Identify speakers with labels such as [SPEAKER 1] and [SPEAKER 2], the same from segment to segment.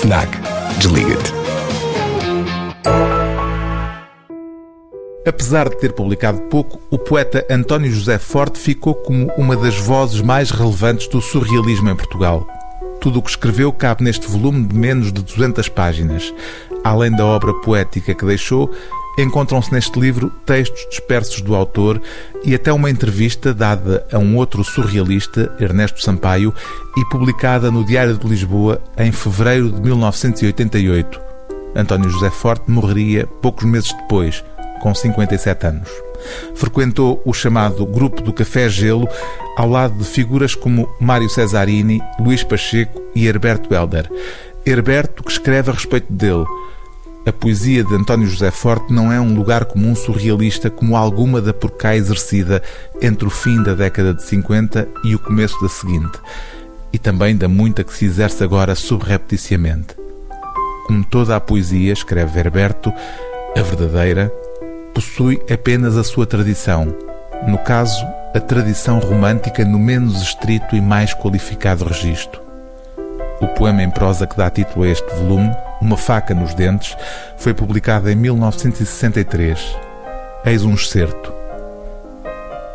[SPEAKER 1] FNAC. Desliga-te.
[SPEAKER 2] Apesar de ter publicado pouco, o poeta António José Forte ficou como uma das vozes mais relevantes do surrealismo em Portugal. Tudo o que escreveu cabe neste volume de menos de 200 páginas. Além da obra poética que deixou, encontram-se neste livro textos dispersos do autor e até uma entrevista dada a um outro surrealista, Ernesto Sampaio, e publicada no Diário de Lisboa em fevereiro de 1988. António José Forte morreria poucos meses depois, com 57 anos. Frequentou o chamado Grupo do Café Gelo, ao lado de figuras como Mário Cesarini, Luís Pacheco e Herberto Helder. Herberto que escreve a respeito dele. A poesia de António José Forte não é um lugar comum surrealista como alguma da por cá exercida entre o fim da década de 50 e o começo da seguinte, e também da muita que se exerce agora subrepticiamente. Como toda a poesia, escreve Herberto, a verdadeira, possui apenas a sua tradição, no caso, a tradição romântica no menos estrito e mais qualificado registro. O poema em prosa que dá título a este volume, Uma Faca nos Dentes, foi publicado em 1963. Eis um excerto.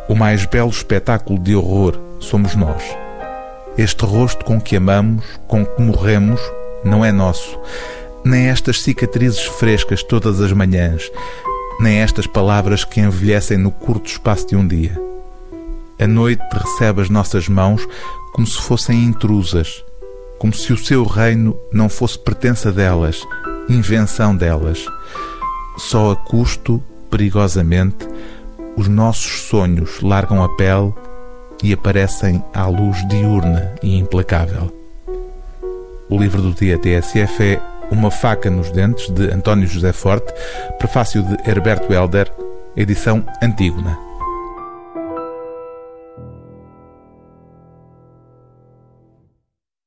[SPEAKER 2] O mais belo espetáculo de horror somos nós. Este rosto com que amamos, com que morremos, não é nosso. Nem estas cicatrizes frescas todas as manhãs, nem estas palavras que envelhecem no curto espaço de um dia. A noite recebe as nossas mãos como se fossem intrusas, como se o seu reino não fosse pertença delas, invenção delas. Só a custo, perigosamente, os nossos sonhos largam a pele e aparecem à luz diurna e implacável. O livro do dia TSF é Uma Faca nos Dentes, de António José Forte, prefácio de Herberto Helder, edição Antígona.